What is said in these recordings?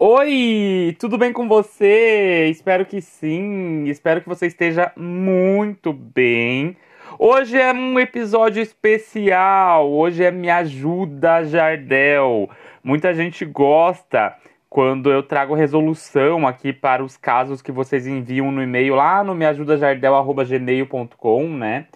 Oi, tudo bem com você? Espero que sim. Espero que você esteja muito bem. Hoje é um episódio especial. Hoje é Me Ajuda Jardel. Muita gente gosta quando eu trago resolução aqui para os casos que vocês enviam no e-mail lá no meajudajardel@gmail.com, né?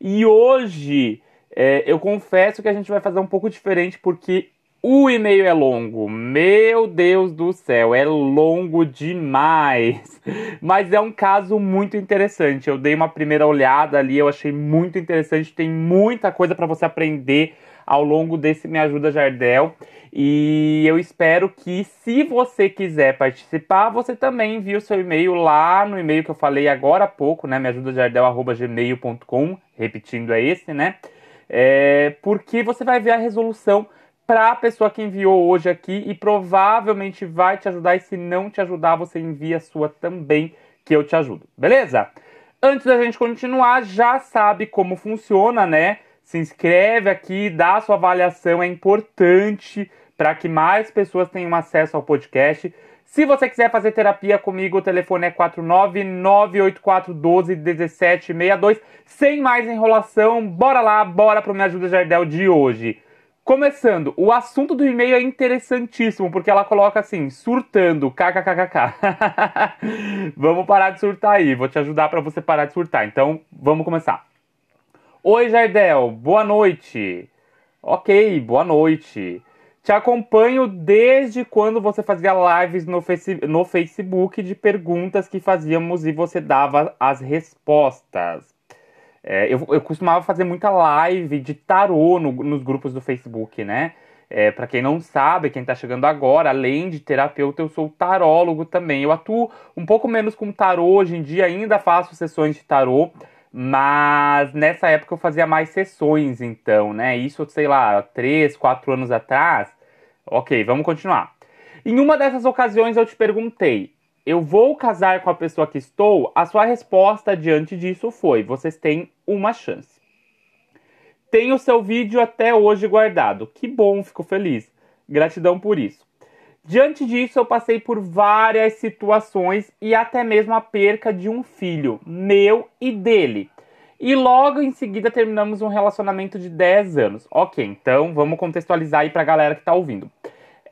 E hoje é, eu confesso que a gente vai fazer um pouco diferente porque o e-mail é longo, meu Deus do céu, é longo demais. Mas é um caso muito interessante. Eu dei uma primeira olhada ali, eu achei muito interessante. Tem muita coisa para você aprender ao longo desse Me Ajuda Jardel. E eu espero que, se você quiser participar, você também envie o seu e-mail lá no e-mail que eu falei agora há pouco, né? meajudajardel.gmail.com. Repetindo, é esse, né? É, porque você vai ver a resolução para a pessoa que enviou hoje aqui e provavelmente vai te ajudar. E se não te ajudar, você envia a sua também, que eu te ajudo, beleza? Antes da gente continuar, já sabe como funciona, né? Se inscreve aqui, dá a sua avaliação, é importante para que mais pessoas tenham acesso ao podcast. Se você quiser fazer terapia comigo, o telefone é 49984121762. Sem mais enrolação, bora lá, bora pro Me Ajuda Jardel de hoje. Começando, o assunto do e-mail é interessantíssimo, porque ela coloca assim, surtando, kkkk. vamos parar de surtar aí, vou te ajudar para você parar de surtar. Então, vamos começar. Oi, Jardel, boa noite. Ok, boa noite. Te acompanho desde quando você fazia lives no, face, no Facebook de perguntas que fazíamos e você dava as respostas. É, eu, eu costumava fazer muita live de tarô no, nos grupos do Facebook, né? É, para quem não sabe, quem está chegando agora, além de terapeuta, eu sou tarólogo também. Eu atuo um pouco menos com tarô hoje em dia, ainda faço sessões de tarô, mas nessa época eu fazia mais sessões, então, né? Isso, sei lá, três, quatro anos atrás. Ok, vamos continuar. Em uma dessas ocasiões eu te perguntei: eu vou casar com a pessoa que estou, a sua resposta diante disso foi: vocês têm uma chance. Tenho seu vídeo até hoje guardado. Que bom, fico feliz. Gratidão por isso. Diante disso, eu passei por várias situações e até mesmo a perca de um filho, meu e dele. E logo em seguida terminamos um relacionamento de 10 anos. Ok, então vamos contextualizar aí pra galera que tá ouvindo.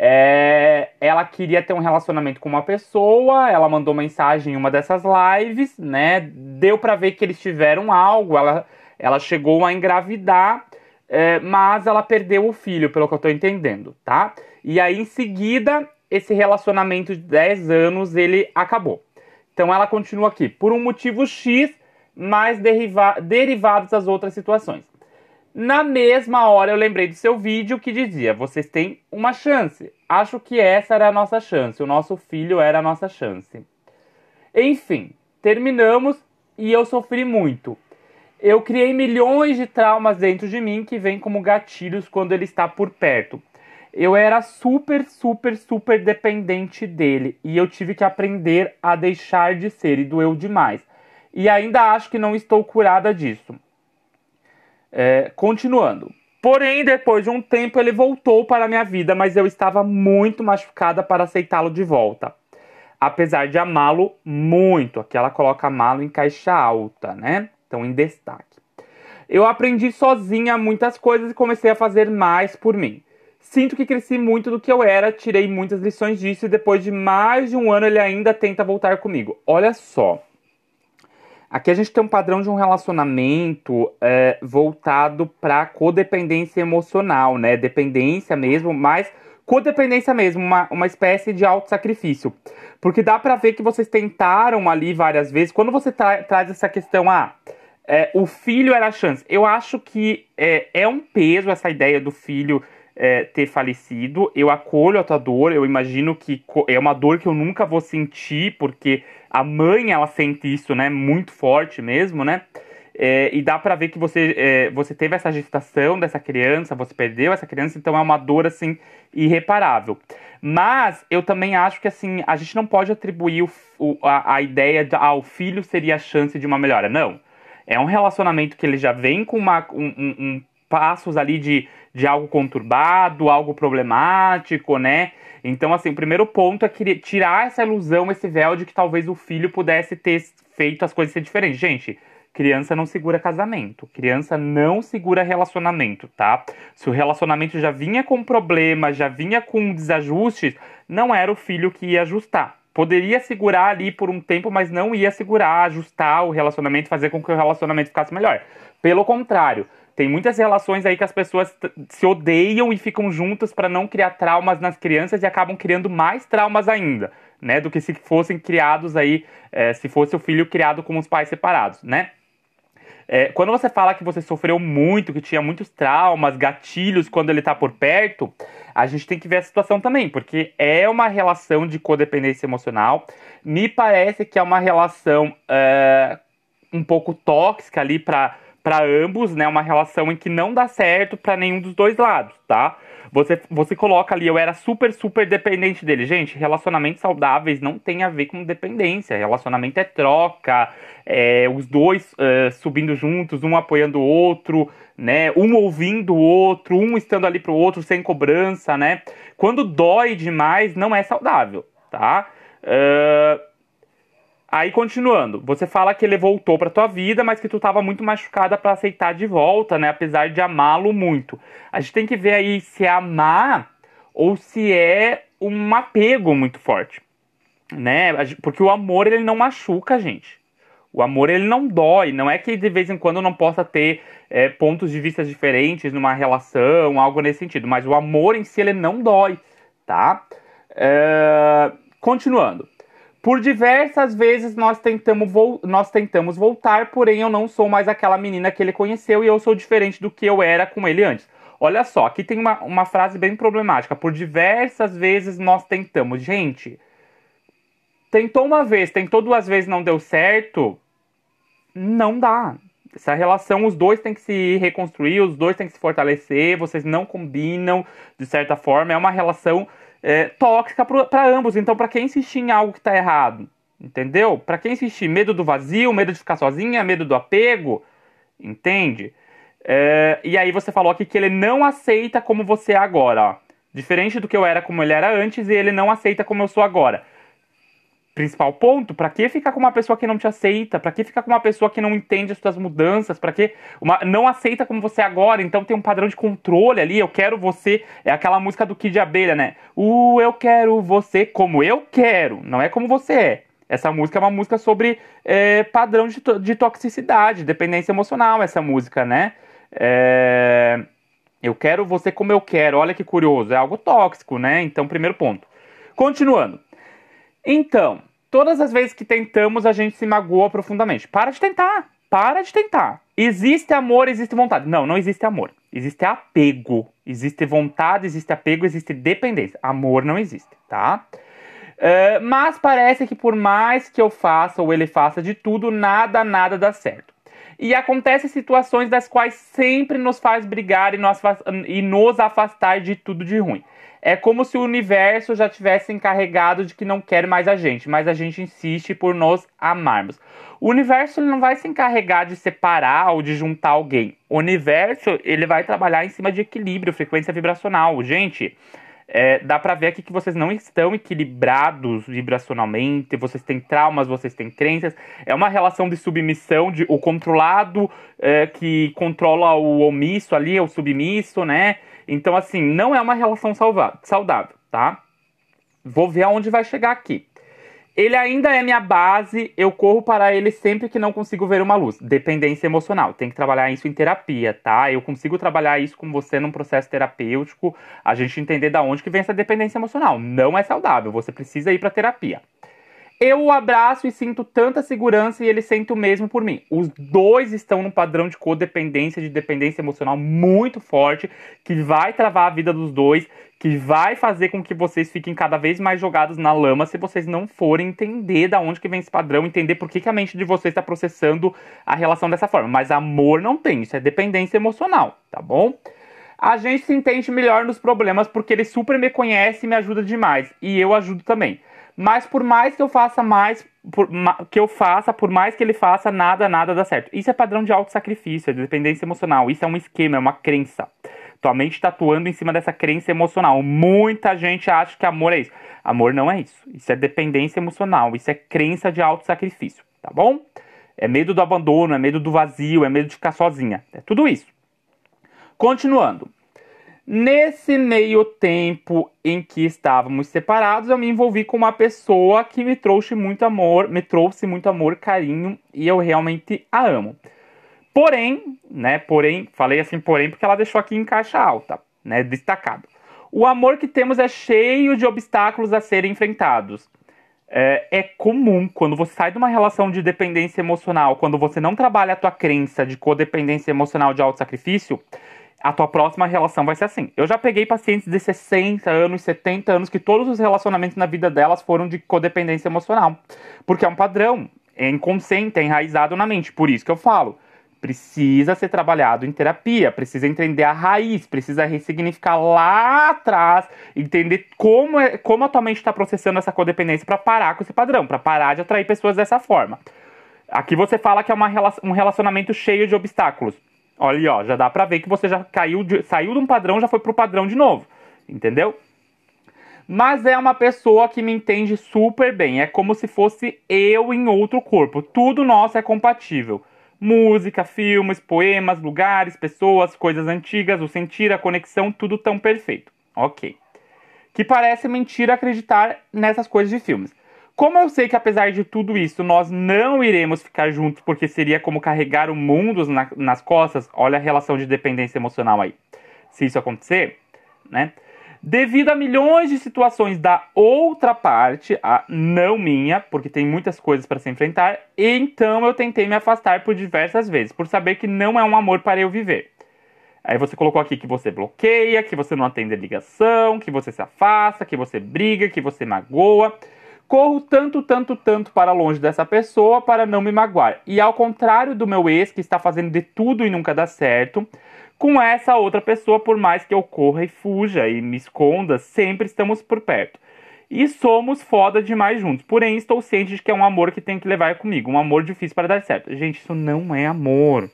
É, ela queria ter um relacionamento com uma pessoa, ela mandou mensagem em uma dessas lives, né? Deu para ver que eles tiveram algo, ela, ela chegou a engravidar, é, mas ela perdeu o filho, pelo que eu tô entendendo, tá? E aí em seguida, esse relacionamento de 10 anos, ele acabou. Então ela continua aqui, por um motivo X, mas deriva derivados das outras situações. Na mesma hora eu lembrei do seu vídeo que dizia: vocês têm uma chance. Acho que essa era a nossa chance, o nosso filho era a nossa chance. Enfim, terminamos e eu sofri muito. Eu criei milhões de traumas dentro de mim que vêm como gatilhos quando ele está por perto. Eu era super, super, super dependente dele e eu tive que aprender a deixar de ser e doeu demais. E ainda acho que não estou curada disso. É, continuando. Porém, depois de um tempo, ele voltou para a minha vida, mas eu estava muito machucada para aceitá-lo de volta. Apesar de amá-lo muito. Aqui ela coloca amá-lo em caixa alta, né? Então, em destaque. Eu aprendi sozinha muitas coisas e comecei a fazer mais por mim. Sinto que cresci muito do que eu era, tirei muitas lições disso e depois de mais de um ano ele ainda tenta voltar comigo. Olha só. Aqui a gente tem um padrão de um relacionamento é, voltado para codependência emocional, né? Dependência mesmo, mas codependência mesmo, uma, uma espécie de auto-sacrifício. Porque dá para ver que vocês tentaram ali várias vezes. Quando você tra traz essa questão, ah, é, o filho era a chance. Eu acho que é, é um peso essa ideia do filho é, ter falecido. Eu acolho a tua dor, eu imagino que é uma dor que eu nunca vou sentir, porque a mãe, ela sente isso, né? Muito forte mesmo, né? É, e dá para ver que você, é, você teve essa gestação dessa criança, você perdeu essa criança, então é uma dor, assim, irreparável. Mas eu também acho que, assim, a gente não pode atribuir o, o, a, a, ideia de, ah, o filho seria a chance de uma melhora. Não. É um relacionamento que ele já vem com uma, um, um, passos ali de, de algo conturbado, algo problemático, né? Então, assim, o primeiro ponto é tirar essa ilusão, esse véu de que talvez o filho pudesse ter feito as coisas ser diferentes. Gente, criança não segura casamento, criança não segura relacionamento, tá? Se o relacionamento já vinha com problemas, já vinha com desajustes, não era o filho que ia ajustar. Poderia segurar ali por um tempo, mas não ia segurar, ajustar o relacionamento, fazer com que o relacionamento ficasse melhor. Pelo contrário, tem muitas relações aí que as pessoas se odeiam e ficam juntas para não criar traumas nas crianças e acabam criando mais traumas ainda, né? Do que se fossem criados aí, é, se fosse o filho criado com os pais separados, né? É, quando você fala que você sofreu muito, que tinha muitos traumas, gatilhos quando ele tá por perto, a gente tem que ver a situação também, porque é uma relação de codependência emocional. Me parece que é uma relação é, um pouco tóxica ali para para ambos, né? Uma relação em que não dá certo para nenhum dos dois lados, tá? Você, você coloca ali, eu era super, super dependente dele. Gente, relacionamentos saudáveis não tem a ver com dependência. Relacionamento é troca, é, os dois subindo juntos, um apoiando o outro, né? Um ouvindo o outro, um estando ali pro outro sem cobrança, né? Quando dói demais, não é saudável, tá? Uh, Aí continuando, você fala que ele voltou para tua vida, mas que tu tava muito machucada para aceitar de volta, né? Apesar de amá-lo muito. A gente tem que ver aí se é amar ou se é um apego muito forte, né? Porque o amor ele não machuca a gente. O amor ele não dói. Não é que de vez em quando não possa ter é, pontos de vista diferentes numa relação, algo nesse sentido. Mas o amor em si ele não dói, tá? É... Continuando. Por diversas vezes nós tentamos, nós tentamos voltar, porém eu não sou mais aquela menina que ele conheceu e eu sou diferente do que eu era com ele antes. Olha só, aqui tem uma, uma frase bem problemática. Por diversas vezes nós tentamos. Gente, tentou uma vez, tentou duas vezes, não deu certo. Não dá. Essa relação, os dois têm que se reconstruir, os dois têm que se fortalecer, vocês não combinam, de certa forma. É uma relação é, tóxica para ambos. Então, para quem insistir em algo que está errado, entendeu? Para quem insistir, medo do vazio, medo de ficar sozinha, medo do apego, entende? É, e aí você falou aqui que ele não aceita como você é agora, ó. Diferente do que eu era como ele era antes, e ele não aceita como eu sou agora principal ponto, para que ficar com uma pessoa que não te aceita? Para que ficar com uma pessoa que não entende as suas mudanças? Para que uma, não aceita como você é agora? Então tem um padrão de controle ali. Eu quero você, é aquela música do Kid Abelha, né? O eu quero você como eu quero, não é como você é. Essa música é uma música sobre é, padrão de, de toxicidade, dependência emocional, essa música, né? É, eu quero você como eu quero. Olha que curioso, é algo tóxico, né? Então, primeiro ponto. Continuando. Então, Todas as vezes que tentamos, a gente se magoa profundamente. Para de tentar. Para de tentar. Existe amor, existe vontade. Não, não existe amor. Existe apego. Existe vontade, existe apego, existe dependência. Amor não existe, tá? Uh, mas parece que por mais que eu faça ou ele faça de tudo, nada, nada dá certo. E acontecem situações das quais sempre nos faz brigar e nos, e nos afastar de tudo de ruim. É como se o universo já tivesse encarregado de que não quer mais a gente, mas a gente insiste por nos amarmos. O universo ele não vai se encarregar de separar ou de juntar alguém. O universo ele vai trabalhar em cima de equilíbrio, frequência vibracional. Gente, é, dá pra ver aqui que vocês não estão equilibrados vibracionalmente, vocês têm traumas, vocês têm crenças. É uma relação de submissão, de o controlado é, que controla o omisso ali, o submisso, né? Então, assim, não é uma relação saudável, tá? Vou ver aonde vai chegar aqui. Ele ainda é minha base, eu corro para ele sempre que não consigo ver uma luz. Dependência emocional, tem que trabalhar isso em terapia, tá? Eu consigo trabalhar isso com você num processo terapêutico, a gente entender da onde que vem essa dependência emocional. Não é saudável, você precisa ir para terapia. Eu o abraço e sinto tanta segurança e ele sente o mesmo por mim. Os dois estão num padrão de codependência, de dependência emocional muito forte, que vai travar a vida dos dois, que vai fazer com que vocês fiquem cada vez mais jogados na lama se vocês não forem entender da onde que vem esse padrão, entender por que, que a mente de vocês está processando a relação dessa forma. Mas amor não tem, isso é dependência emocional, tá bom? A gente se entende melhor nos problemas porque ele super me conhece e me ajuda demais. E eu ajudo também. Mas por mais que eu faça mais, por, que eu faça, por mais que ele faça, nada, nada dá certo. Isso é padrão de auto-sacrifício, é de dependência emocional. Isso é um esquema, é uma crença. Tua mente está atuando em cima dessa crença emocional. Muita gente acha que amor é isso. Amor não é isso. Isso é dependência emocional. Isso é crença de auto-sacrifício. Tá bom? É medo do abandono, é medo do vazio, é medo de ficar sozinha. É tudo isso. Continuando. Nesse meio tempo em que estávamos separados, eu me envolvi com uma pessoa que me trouxe muito amor, me trouxe muito amor, carinho e eu realmente a amo. Porém, né, porém, falei assim porém porque ela deixou aqui em caixa alta, né, destacado. O amor que temos é cheio de obstáculos a serem enfrentados. É, é, comum quando você sai de uma relação de dependência emocional, quando você não trabalha a tua crença de codependência emocional de autossacrifício, sacrifício a tua próxima relação vai ser assim. Eu já peguei pacientes de 60 anos, 70 anos, que todos os relacionamentos na vida delas foram de codependência emocional. Porque é um padrão, é inconsciente, é enraizado na mente. Por isso que eu falo. Precisa ser trabalhado em terapia, precisa entender a raiz, precisa ressignificar lá atrás, entender como, é, como a tua mente está processando essa codependência para parar com esse padrão, para parar de atrair pessoas dessa forma. Aqui você fala que é uma, um relacionamento cheio de obstáculos. Olha ó, já dá pra ver que você já caiu de, saiu de um padrão, já foi pro padrão de novo. Entendeu? Mas é uma pessoa que me entende super bem. É como se fosse eu em outro corpo. Tudo nosso é compatível. Música, filmes, poemas, lugares, pessoas, coisas antigas, o sentir, a conexão, tudo tão perfeito. Ok. Que parece mentira acreditar nessas coisas de filmes. Como eu sei que apesar de tudo isso nós não iremos ficar juntos porque seria como carregar o mundo na, nas costas, olha a relação de dependência emocional aí. Se isso acontecer, né? Devido a milhões de situações da outra parte, a não minha, porque tem muitas coisas para se enfrentar, então eu tentei me afastar por diversas vezes, por saber que não é um amor para eu viver. Aí você colocou aqui que você bloqueia, que você não atende a ligação, que você se afasta, que você briga, que você magoa. Corro tanto, tanto, tanto para longe dessa pessoa para não me magoar. E ao contrário do meu ex, que está fazendo de tudo e nunca dá certo, com essa outra pessoa, por mais que eu corra e fuja e me esconda, sempre estamos por perto. E somos foda demais juntos. Porém, estou ciente de que é um amor que tem que levar comigo. Um amor difícil para dar certo. Gente, isso não é amor.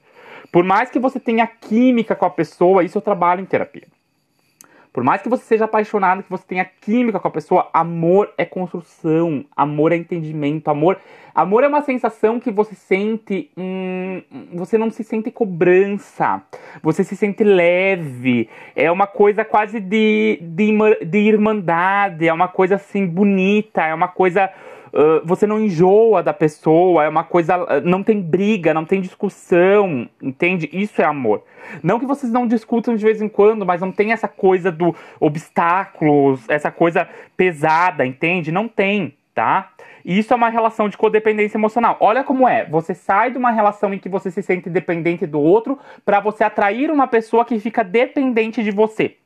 Por mais que você tenha química com a pessoa, isso eu trabalho em terapia. Por mais que você seja apaixonado, que você tenha química com a pessoa, amor é construção, amor é entendimento, amor, amor é uma sensação que você sente, hum, você não se sente cobrança, você se sente leve, é uma coisa quase de, de, de irmandade, é uma coisa assim bonita, é uma coisa Você não enjoa da pessoa, é uma coisa. Não tem briga, não tem discussão, entende? Isso é amor. Não que vocês não discutam de vez em quando, mas não tem essa coisa do obstáculos, essa coisa pesada, entende? Não tem, tá? E isso é uma relação de codependência emocional. Olha como é. Você sai de uma relação em que você se sente dependente do outro para você atrair uma pessoa que fica dependente de você.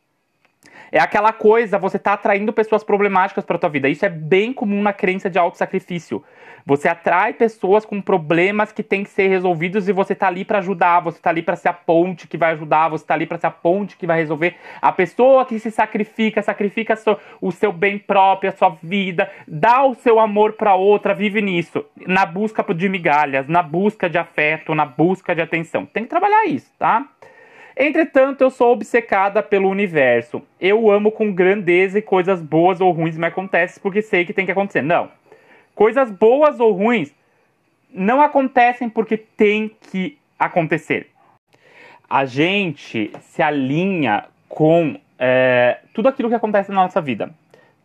É aquela coisa, você tá atraindo pessoas problemáticas para tua vida. Isso é bem comum na crença de autossacrifício. Você atrai pessoas com problemas que têm que ser resolvidos e você tá ali para ajudar, você tá ali para ser a ponte que vai ajudar, você tá ali para ser a ponte que vai resolver. A pessoa que se sacrifica, sacrifica o seu bem próprio, a sua vida, dá o seu amor para outra, vive nisso, na busca de migalhas, na busca de afeto, na busca de atenção. Tem que trabalhar isso, tá? Entretanto, eu sou obcecada pelo universo. Eu amo com grandeza e coisas boas ou ruins me acontecem porque sei que tem que acontecer. Não. Coisas boas ou ruins não acontecem porque tem que acontecer. A gente se alinha com é, tudo aquilo que acontece na nossa vida.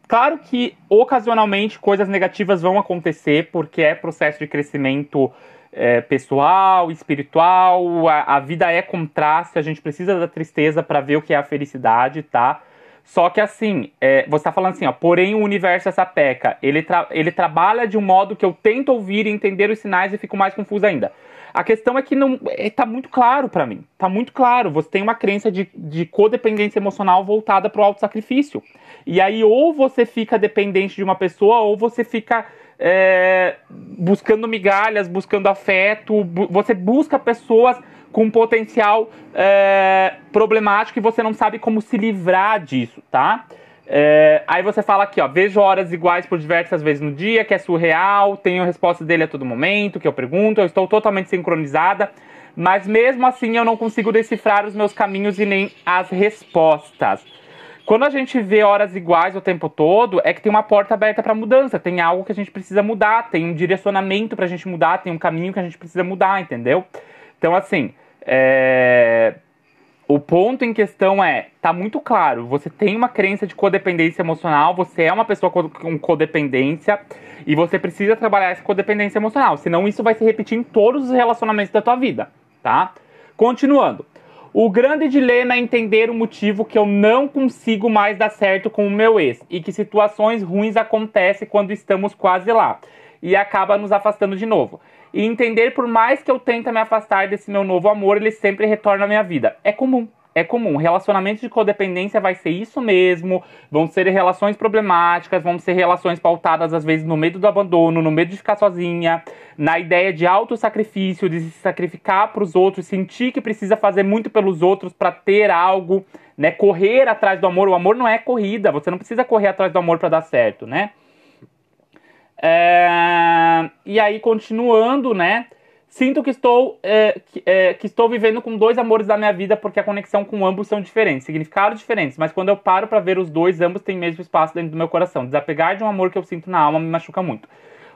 Claro que ocasionalmente coisas negativas vão acontecer porque é processo de crescimento é, pessoal, espiritual, a, a, vida é contraste, a gente precisa da tristeza para ver o que é a felicidade, tá? Só que assim, é, você tá falando assim, ó, porém o universo é essa peca, ele, tra ele trabalha de um modo que eu tento ouvir e entender os sinais e fico mais confuso ainda. A questão é que não é, tá muito claro para mim, tá muito claro, você tem uma crença de, de codependência emocional voltada pro auto-sacrifício. E aí ou você fica dependente de uma pessoa ou você fica é, buscando migalhas, buscando afeto, bu você busca pessoas com potencial é, problemático e você não sabe como se livrar disso, tá? É, aí você fala aqui, ó, vejo horas iguais por diversas vezes no dia, que é surreal, tenho respostas dele a todo momento, que eu pergunto, eu estou totalmente sincronizada, mas mesmo assim eu não consigo decifrar os meus caminhos e nem as respostas. Quando a gente vê horas iguais o tempo todo, é que tem uma porta aberta para mudança, tem algo que a gente precisa mudar, tem um direcionamento para a gente mudar, tem um caminho que a gente precisa mudar, entendeu? Então, assim, é... o ponto em questão é, tá muito claro, você tem uma crença de codependência emocional, você é uma pessoa com codependência e você precisa trabalhar essa codependência emocional, senão isso vai se repetir em todos os relacionamentos da tua vida, tá? Continuando. O grande dilema é entender o motivo que eu não consigo mais dar certo com o meu ex e que situações ruins acontecem quando estamos quase lá e acaba nos afastando de novo. E entender por mais que eu tente me afastar desse meu novo amor, ele sempre retorna à minha vida. É comum é comum. Relacionamento de codependência vai ser isso mesmo. Vão ser relações problemáticas, vão ser relações pautadas, às vezes, no medo do abandono, no medo de ficar sozinha, na ideia de autossacrifício, de se sacrificar para os outros, sentir que precisa fazer muito pelos outros para ter algo, né? Correr atrás do amor. O amor não é corrida, você não precisa correr atrás do amor para dar certo, né? É... E aí, continuando, né? Sinto que estou, é, que, é, que, estou vivendo com dois amores da minha vida porque a conexão com ambos são diferentes, significados diferentes, mas quando eu paro para ver os dois, ambos têm mesmo espaço dentro do meu coração. Desapegar de um amor que eu sinto na alma me machuca muito.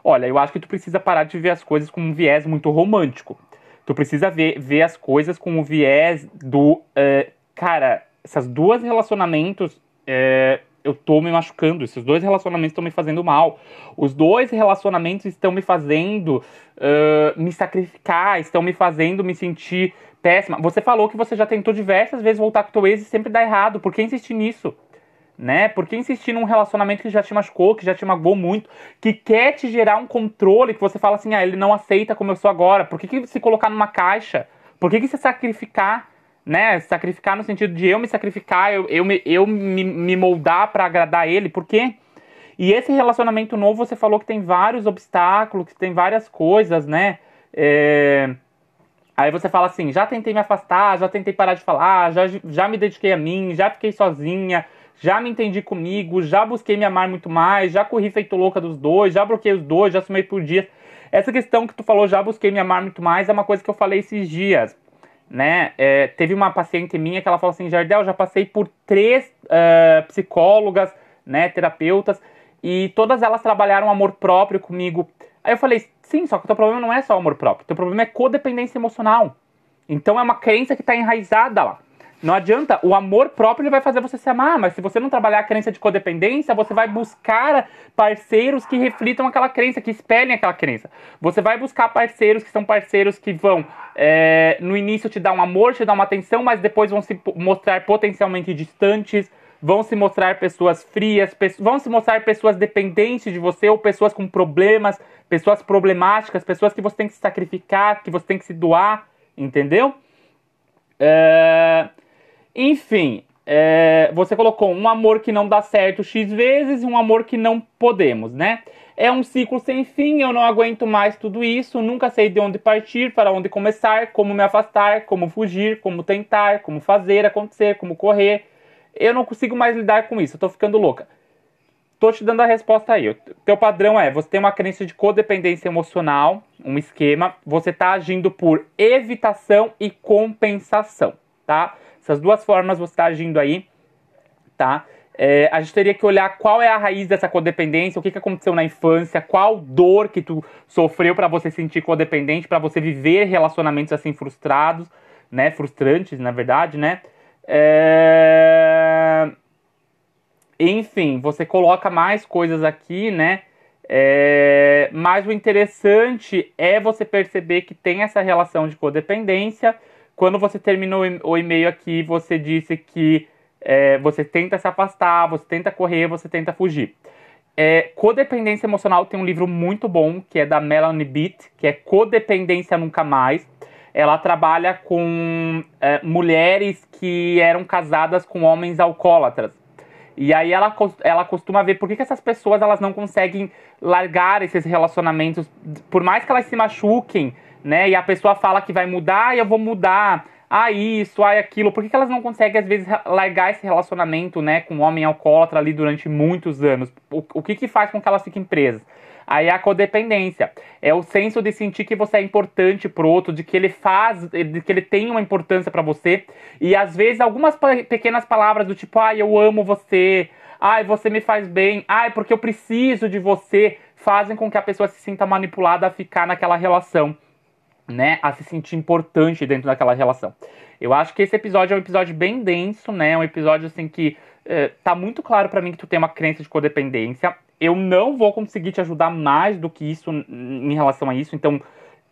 Olha, eu acho que tu precisa parar de ver as coisas com um viés muito romântico. Tu precisa ver, ver as coisas com o viés do. É, cara, esses dois relacionamentos é, eu tô me machucando, esses dois relacionamentos estão me fazendo mal. Os dois relacionamentos estão me fazendo uh, me sacrificar, estão me fazendo me sentir péssima. Você falou que você já tentou diversas vezes voltar com o teu ex e sempre dá errado. Por que insistir nisso? Né? Por que insistir num relacionamento que já te machucou, que já te magoou muito, que quer te gerar um controle, que você fala assim, ah, ele não aceita como eu sou agora. Por que, que se colocar numa caixa? Por que, que se sacrificar? Né, sacrificar no sentido de eu me sacrificar, eu, eu, me, eu me, me moldar para agradar ele, por quê? E esse relacionamento novo, você falou que tem vários obstáculos, que tem várias coisas, né? É... Aí você fala assim: já tentei me afastar, já tentei parar de falar, já, já me dediquei a mim, já fiquei sozinha, já me entendi comigo, já busquei me amar muito mais, já corri feito louca dos dois, já bloqueei os dois, já sumei por dias. Essa questão que tu falou, já busquei me amar muito mais, é uma coisa que eu falei esses dias né? É, teve uma paciente minha que ela falou assim, Jardel, já passei por três uh, psicólogas, né, terapeutas, e todas elas trabalharam amor próprio comigo. Aí eu falei, sim, só que o teu problema não é só amor próprio, teu problema é codependência emocional. Então é uma crença que está enraizada lá. Não adianta, o amor próprio ele vai fazer você se amar, mas se você não trabalhar a crença de codependência, você vai buscar parceiros que reflitam aquela crença, que espelhem aquela crença. Você vai buscar parceiros que são parceiros que vão, é, no início, te dar um amor, te dar uma atenção, mas depois vão se mostrar potencialmente distantes, vão se mostrar pessoas frias, vão se mostrar pessoas dependentes de você ou pessoas com problemas, pessoas problemáticas, pessoas que você tem que se sacrificar, que você tem que se doar, entendeu? É... Enfim, é, você colocou um amor que não dá certo X vezes e um amor que não podemos, né? É um ciclo sem fim, eu não aguento mais tudo isso, nunca sei de onde partir, para onde começar, como me afastar, como fugir, como tentar, como fazer acontecer, como correr. Eu não consigo mais lidar com isso, eu tô ficando louca. Tô te dando a resposta aí. O teu padrão é, você tem uma crença de codependência emocional, um esquema, você tá agindo por evitação e compensação, tá? Essas duas formas você está agindo aí, tá? É, a gente teria que olhar qual é a raiz dessa codependência, o que, que aconteceu na infância, qual dor que tu sofreu para você sentir codependente, para você viver relacionamentos assim frustrados, né? Frustrantes, na verdade, né? É... Enfim, você coloca mais coisas aqui, né? É... Mas o interessante é você perceber que tem essa relação de codependência quando você terminou o e-mail aqui, você disse que é, você tenta se afastar, você tenta correr, você tenta fugir. É, Codependência Emocional tem um livro muito bom, que é da Melanie Beat, que é Codependência Nunca Mais. Ela trabalha com é, mulheres que eram casadas com homens alcoólatras. E aí ela, ela costuma ver por que, que essas pessoas elas não conseguem largar esses relacionamentos, por mais que elas se machuquem, né? E a pessoa fala que vai mudar e eu vou mudar ah, isso, ah, aquilo. Por que, que elas não conseguem, às vezes, largar esse relacionamento, né, com um homem alcoólatra ali durante muitos anos? O, o que que faz com que elas fiquem presas? Aí é a codependência. É o senso de sentir que você é importante pro outro, de que ele faz, de que ele tem uma importância para você. E às vezes algumas pequenas palavras do tipo, ai, ah, eu amo você, ai, você me faz bem, ai, porque eu preciso de você, fazem com que a pessoa se sinta manipulada a ficar naquela relação né, a se sentir importante dentro daquela relação. Eu acho que esse episódio é um episódio bem denso, né? É um episódio assim que é, tá muito claro para mim que tu tem uma crença de codependência. Eu não vou conseguir te ajudar mais do que isso em relação a isso. Então,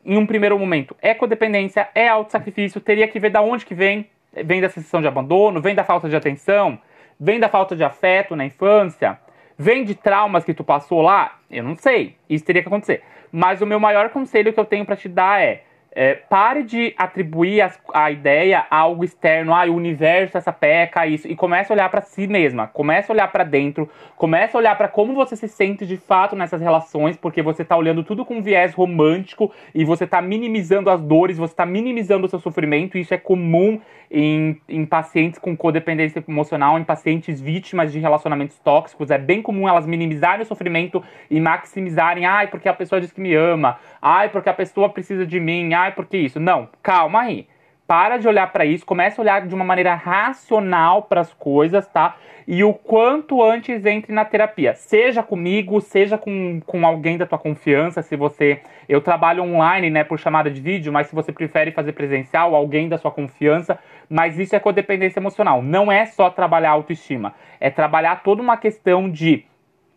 em um primeiro momento, é codependência, é autossacrifício, teria que ver da onde que vem. Vem da sensação de abandono, vem da falta de atenção, vem da falta de afeto na infância, vem de traumas que tu passou lá. Eu não sei. Isso teria que acontecer. Mas o meu maior conselho que eu tenho para te dar é, é, pare de atribuir a, a, ideia a algo externo, ah, o universo, essa peca, isso, e comece a olhar para si mesma, comece a olhar para dentro, comece a olhar para como você se sente de fato nessas relações, porque você tá olhando tudo com um viés romântico e você tá minimizando as dores, você tá minimizando o seu sofrimento, isso é comum em, em pacientes com codependência emocional, em pacientes vítimas de relacionamentos tóxicos. É bem comum elas minimizarem o sofrimento e maximizarem, ai, porque a pessoa diz que me ama, ai, porque a pessoa precisa de mim, ai, porque isso. Não, calma aí. Para de olhar para isso, comece a olhar de uma maneira racional para as coisas, tá? E o quanto antes entre na terapia. Seja comigo, seja com, com alguém da tua confiança, se você. Eu trabalho online, né, por chamada de vídeo, mas se você prefere fazer presencial, alguém da sua confiança. Mas isso é codependência emocional. Não é só trabalhar autoestima. É trabalhar toda uma questão de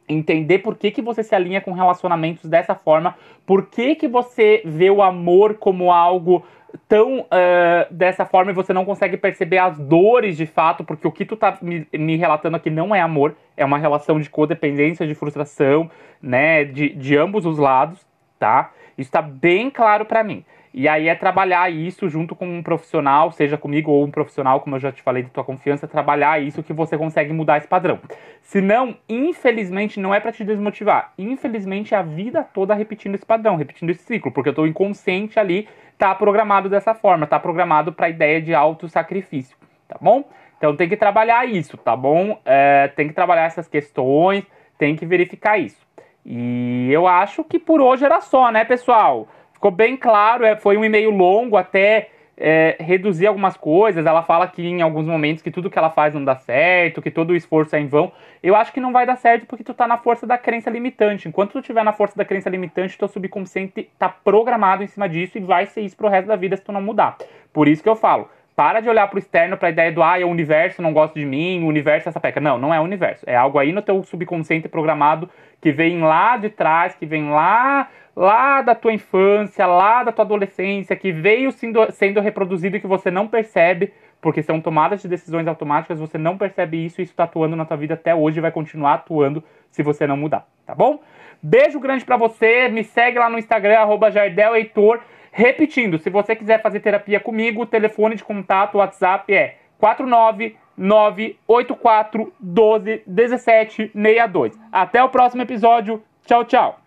entender por que, que você se alinha com relacionamentos dessa forma, por que, que você vê o amor como algo tão uh, dessa forma e você não consegue perceber as dores de fato, porque o que tu tá me, me, relatando aqui não é amor, é uma relação de codependência, de frustração, né, de, de ambos os lados, tá? Isso tá bem claro para mim. E aí é trabalhar isso junto com um profissional, seja comigo ou um profissional, como eu já te falei, de tua confiança, trabalhar isso que você consegue mudar esse padrão. Se não, infelizmente, não é para te desmotivar. Infelizmente, é a vida toda repetindo esse padrão, repetindo esse ciclo, porque eu tô inconsciente ali tá programado dessa forma, tá programado para a ideia de autossacrifício, tá bom? Então tem que trabalhar isso, tá bom? É, tem que trabalhar essas questões, tem que verificar isso. E eu acho que por hoje era só, né, pessoal? Ficou bem claro, é, foi um e-mail longo até é, reduzir algumas coisas. Ela fala que em alguns momentos que tudo que ela faz não dá certo, que todo o esforço é em vão. Eu acho que não vai dar certo porque tu tá na força da crença limitante. Enquanto tu tiver na força da crença limitante, teu subconsciente tá programado em cima disso e vai ser isso pro resto da vida se tu não mudar. Por isso que eu falo, para de olhar pro externo pra ideia do, ah, é o universo, não gosta de mim, o universo é essa peca. Não, não é o universo. É algo aí no teu subconsciente programado que vem lá de trás, que vem lá, lá da tua infância, lá da tua adolescência, que veio sendo, sendo reproduzido e que você não percebe, porque são tomadas de decisões automáticas, você não percebe isso e isso está atuando na tua vida até hoje e vai continuar atuando se você não mudar, tá bom? Beijo grande para você, me segue lá no Instagram, arroba jardeleitor. Repetindo, se você quiser fazer terapia comigo, o telefone de contato, o WhatsApp é 49984 12 17 62. Até o próximo episódio. Tchau, tchau.